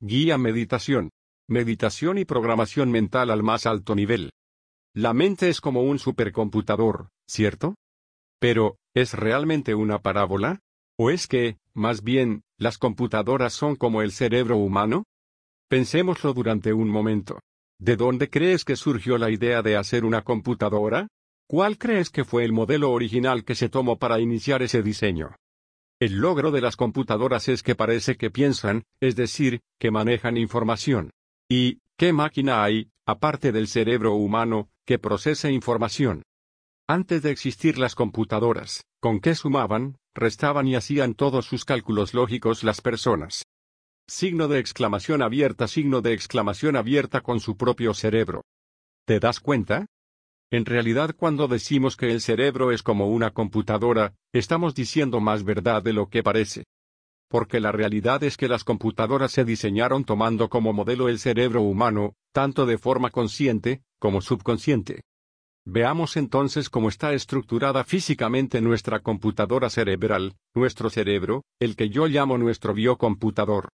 Guía Meditación. Meditación y programación mental al más alto nivel. La mente es como un supercomputador, ¿cierto? Pero, ¿es realmente una parábola? ¿O es que, más bien, las computadoras son como el cerebro humano? Pensémoslo durante un momento. ¿De dónde crees que surgió la idea de hacer una computadora? ¿Cuál crees que fue el modelo original que se tomó para iniciar ese diseño? El logro de las computadoras es que parece que piensan, es decir, que manejan información. ¿Y qué máquina hay, aparte del cerebro humano, que procese información? Antes de existir las computadoras, ¿con qué sumaban, restaban y hacían todos sus cálculos lógicos las personas? Signo de exclamación abierta, signo de exclamación abierta con su propio cerebro. ¿Te das cuenta? En realidad cuando decimos que el cerebro es como una computadora, estamos diciendo más verdad de lo que parece. Porque la realidad es que las computadoras se diseñaron tomando como modelo el cerebro humano, tanto de forma consciente, como subconsciente. Veamos entonces cómo está estructurada físicamente nuestra computadora cerebral, nuestro cerebro, el que yo llamo nuestro biocomputador.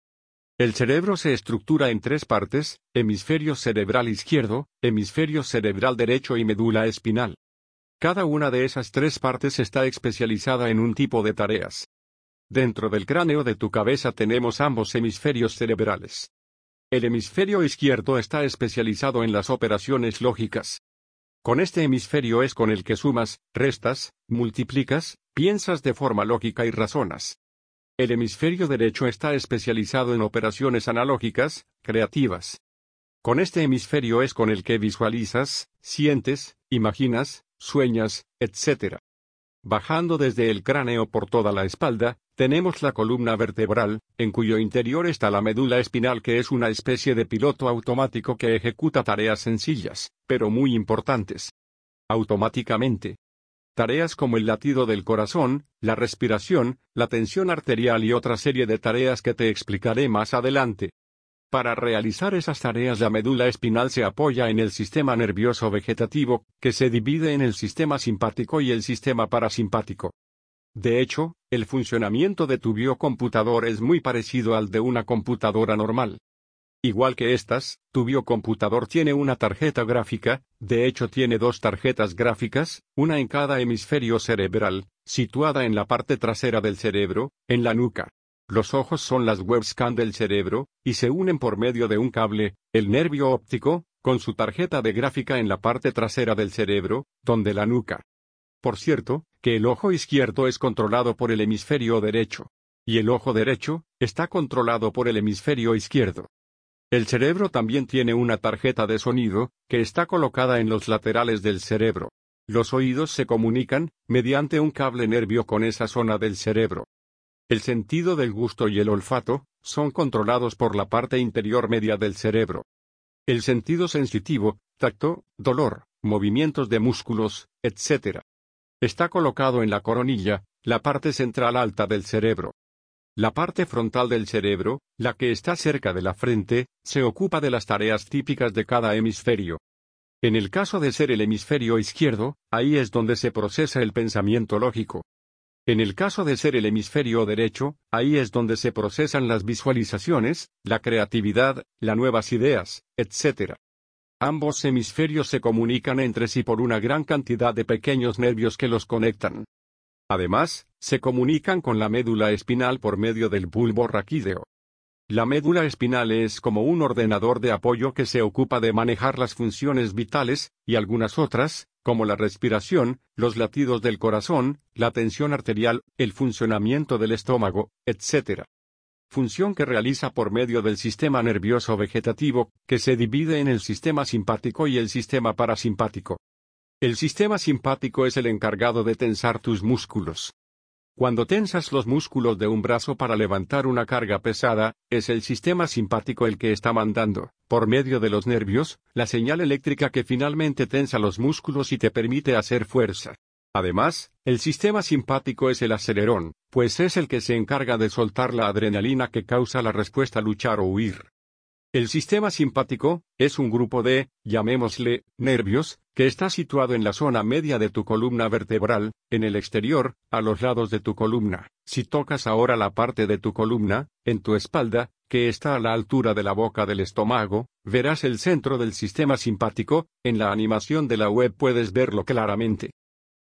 El cerebro se estructura en tres partes, hemisferio cerebral izquierdo, hemisferio cerebral derecho y médula espinal. Cada una de esas tres partes está especializada en un tipo de tareas. Dentro del cráneo de tu cabeza tenemos ambos hemisferios cerebrales. El hemisferio izquierdo está especializado en las operaciones lógicas. Con este hemisferio es con el que sumas, restas, multiplicas, piensas de forma lógica y razonas. El hemisferio derecho está especializado en operaciones analógicas, creativas. Con este hemisferio es con el que visualizas, sientes, imaginas, sueñas, etc. Bajando desde el cráneo por toda la espalda, tenemos la columna vertebral, en cuyo interior está la médula espinal que es una especie de piloto automático que ejecuta tareas sencillas, pero muy importantes. Automáticamente, Tareas como el latido del corazón, la respiración, la tensión arterial y otra serie de tareas que te explicaré más adelante. Para realizar esas tareas la médula espinal se apoya en el sistema nervioso vegetativo, que se divide en el sistema simpático y el sistema parasimpático. De hecho, el funcionamiento de tu biocomputador es muy parecido al de una computadora normal. Igual que estas, tu biocomputador tiene una tarjeta gráfica, de hecho tiene dos tarjetas gráficas, una en cada hemisferio cerebral, situada en la parte trasera del cerebro, en la nuca. Los ojos son las webscan del cerebro, y se unen por medio de un cable, el nervio óptico, con su tarjeta de gráfica en la parte trasera del cerebro, donde la nuca. Por cierto, que el ojo izquierdo es controlado por el hemisferio derecho. Y el ojo derecho, está controlado por el hemisferio izquierdo. El cerebro también tiene una tarjeta de sonido, que está colocada en los laterales del cerebro. Los oídos se comunican, mediante un cable nervio con esa zona del cerebro. El sentido del gusto y el olfato, son controlados por la parte interior media del cerebro. El sentido sensitivo, tacto, dolor, movimientos de músculos, etc. Está colocado en la coronilla, la parte central alta del cerebro. La parte frontal del cerebro, la que está cerca de la frente, se ocupa de las tareas típicas de cada hemisferio. En el caso de ser el hemisferio izquierdo, ahí es donde se procesa el pensamiento lógico. En el caso de ser el hemisferio derecho, ahí es donde se procesan las visualizaciones, la creatividad, las nuevas ideas, etc. Ambos hemisferios se comunican entre sí por una gran cantidad de pequeños nervios que los conectan. Además, se comunican con la médula espinal por medio del bulbo raquídeo. La médula espinal es como un ordenador de apoyo que se ocupa de manejar las funciones vitales, y algunas otras, como la respiración, los latidos del corazón, la tensión arterial, el funcionamiento del estómago, etc. Función que realiza por medio del sistema nervioso vegetativo, que se divide en el sistema simpático y el sistema parasimpático. El sistema simpático es el encargado de tensar tus músculos. Cuando tensas los músculos de un brazo para levantar una carga pesada, es el sistema simpático el que está mandando, por medio de los nervios, la señal eléctrica que finalmente tensa los músculos y te permite hacer fuerza. Además, el sistema simpático es el acelerón, pues es el que se encarga de soltar la adrenalina que causa la respuesta luchar o huir. El sistema simpático es un grupo de, llamémosle, nervios, que está situado en la zona media de tu columna vertebral, en el exterior, a los lados de tu columna. Si tocas ahora la parte de tu columna, en tu espalda, que está a la altura de la boca del estómago, verás el centro del sistema simpático, en la animación de la web puedes verlo claramente.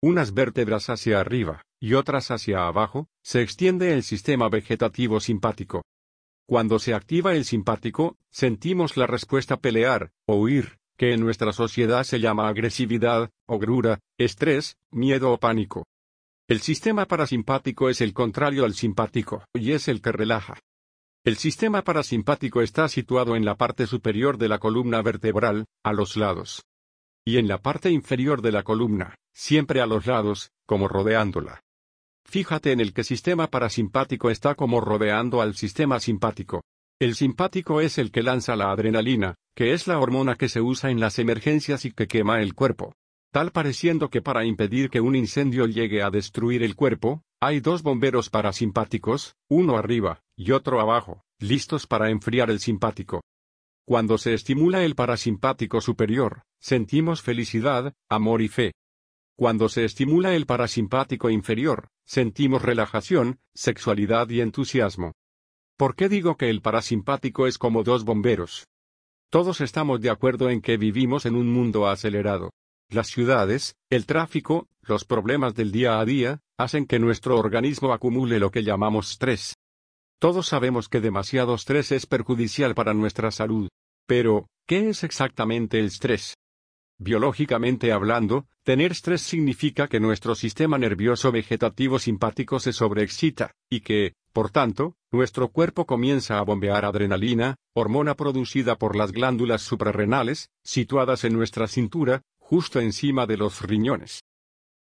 Unas vértebras hacia arriba, y otras hacia abajo, se extiende el sistema vegetativo simpático. Cuando se activa el simpático, sentimos la respuesta pelear, o huir, que en nuestra sociedad se llama agresividad, ogrura, estrés, miedo o pánico. El sistema parasimpático es el contrario al simpático, y es el que relaja. El sistema parasimpático está situado en la parte superior de la columna vertebral, a los lados. Y en la parte inferior de la columna, siempre a los lados, como rodeándola. Fíjate en el que sistema parasimpático está como rodeando al sistema simpático. El simpático es el que lanza la adrenalina, que es la hormona que se usa en las emergencias y que quema el cuerpo. Tal pareciendo que para impedir que un incendio llegue a destruir el cuerpo, hay dos bomberos parasimpáticos, uno arriba, y otro abajo, listos para enfriar el simpático. Cuando se estimula el parasimpático superior, sentimos felicidad, amor y fe. Cuando se estimula el parasimpático inferior, sentimos relajación, sexualidad y entusiasmo. ¿Por qué digo que el parasimpático es como dos bomberos? Todos estamos de acuerdo en que vivimos en un mundo acelerado. Las ciudades, el tráfico, los problemas del día a día, hacen que nuestro organismo acumule lo que llamamos estrés. Todos sabemos que demasiado estrés es perjudicial para nuestra salud. Pero, ¿qué es exactamente el estrés? Biológicamente hablando, tener estrés significa que nuestro sistema nervioso vegetativo simpático se sobreexcita, y que, por tanto, nuestro cuerpo comienza a bombear adrenalina, hormona producida por las glándulas suprarrenales, situadas en nuestra cintura, justo encima de los riñones.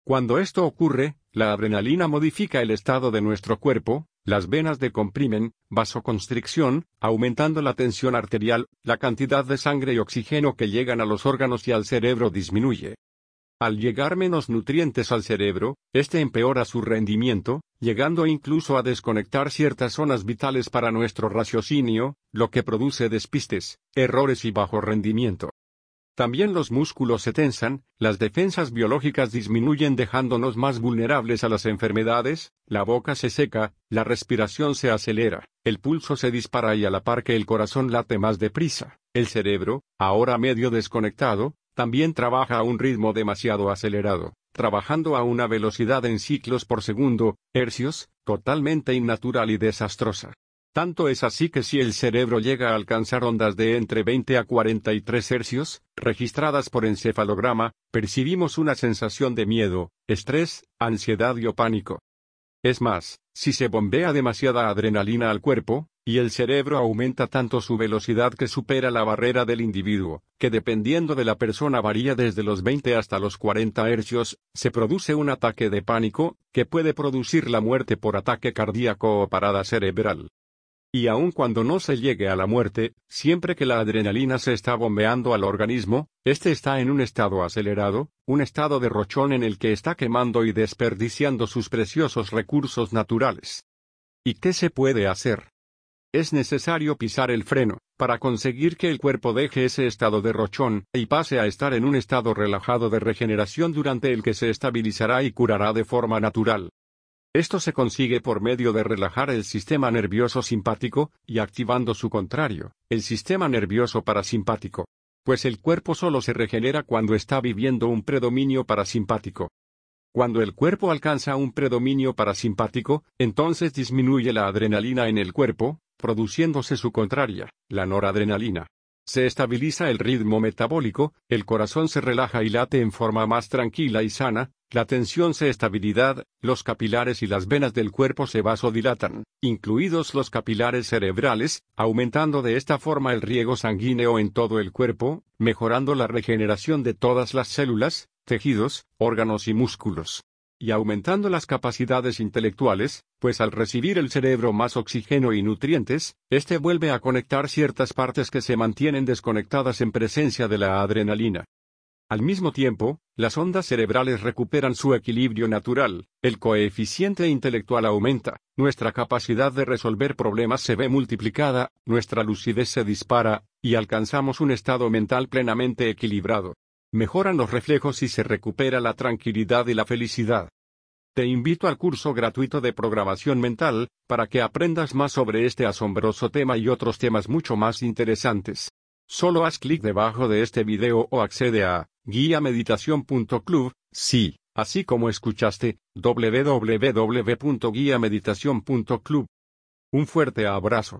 Cuando esto ocurre, la adrenalina modifica el estado de nuestro cuerpo, las venas decomprimen, vasoconstricción, aumentando la tensión arterial, la cantidad de sangre y oxígeno que llegan a los órganos y al cerebro disminuye. Al llegar menos nutrientes al cerebro, este empeora su rendimiento, llegando incluso a desconectar ciertas zonas vitales para nuestro raciocinio, lo que produce despistes, errores y bajo rendimiento. También los músculos se tensan, las defensas biológicas disminuyen dejándonos más vulnerables a las enfermedades, la boca se seca, la respiración se acelera, el pulso se dispara y a la par que el corazón late más deprisa. El cerebro, ahora medio desconectado, también trabaja a un ritmo demasiado acelerado, trabajando a una velocidad en ciclos por segundo, hercios, totalmente innatural y desastrosa. Tanto es así que si el cerebro llega a alcanzar ondas de entre 20 a 43 hercios, registradas por encefalograma, percibimos una sensación de miedo, estrés, ansiedad y o pánico. Es más, si se bombea demasiada adrenalina al cuerpo, y el cerebro aumenta tanto su velocidad que supera la barrera del individuo, que dependiendo de la persona varía desde los 20 hasta los 40 hercios, se produce un ataque de pánico, que puede producir la muerte por ataque cardíaco o parada cerebral. Y aun cuando no se llegue a la muerte, siempre que la adrenalina se está bombeando al organismo, éste está en un estado acelerado, un estado de rochón en el que está quemando y desperdiciando sus preciosos recursos naturales. ¿Y qué se puede hacer? Es necesario pisar el freno, para conseguir que el cuerpo deje ese estado de rochón, y pase a estar en un estado relajado de regeneración durante el que se estabilizará y curará de forma natural. Esto se consigue por medio de relajar el sistema nervioso simpático, y activando su contrario, el sistema nervioso parasimpático. Pues el cuerpo solo se regenera cuando está viviendo un predominio parasimpático. Cuando el cuerpo alcanza un predominio parasimpático, entonces disminuye la adrenalina en el cuerpo, produciéndose su contraria, la noradrenalina. Se estabiliza el ritmo metabólico, el corazón se relaja y late en forma más tranquila y sana, la tensión se estabilidad, los capilares y las venas del cuerpo se vasodilatan, incluidos los capilares cerebrales, aumentando de esta forma el riego sanguíneo en todo el cuerpo, mejorando la regeneración de todas las células, tejidos, órganos y músculos y aumentando las capacidades intelectuales, pues al recibir el cerebro más oxígeno y nutrientes, éste vuelve a conectar ciertas partes que se mantienen desconectadas en presencia de la adrenalina. Al mismo tiempo, las ondas cerebrales recuperan su equilibrio natural, el coeficiente intelectual aumenta, nuestra capacidad de resolver problemas se ve multiplicada, nuestra lucidez se dispara, y alcanzamos un estado mental plenamente equilibrado. Mejoran los reflejos y se recupera la tranquilidad y la felicidad. Te invito al curso gratuito de programación mental, para que aprendas más sobre este asombroso tema y otros temas mucho más interesantes. Solo haz clic debajo de este video o accede a guiameditación.club, sí, así como escuchaste, www.guiameditación.club. Un fuerte abrazo.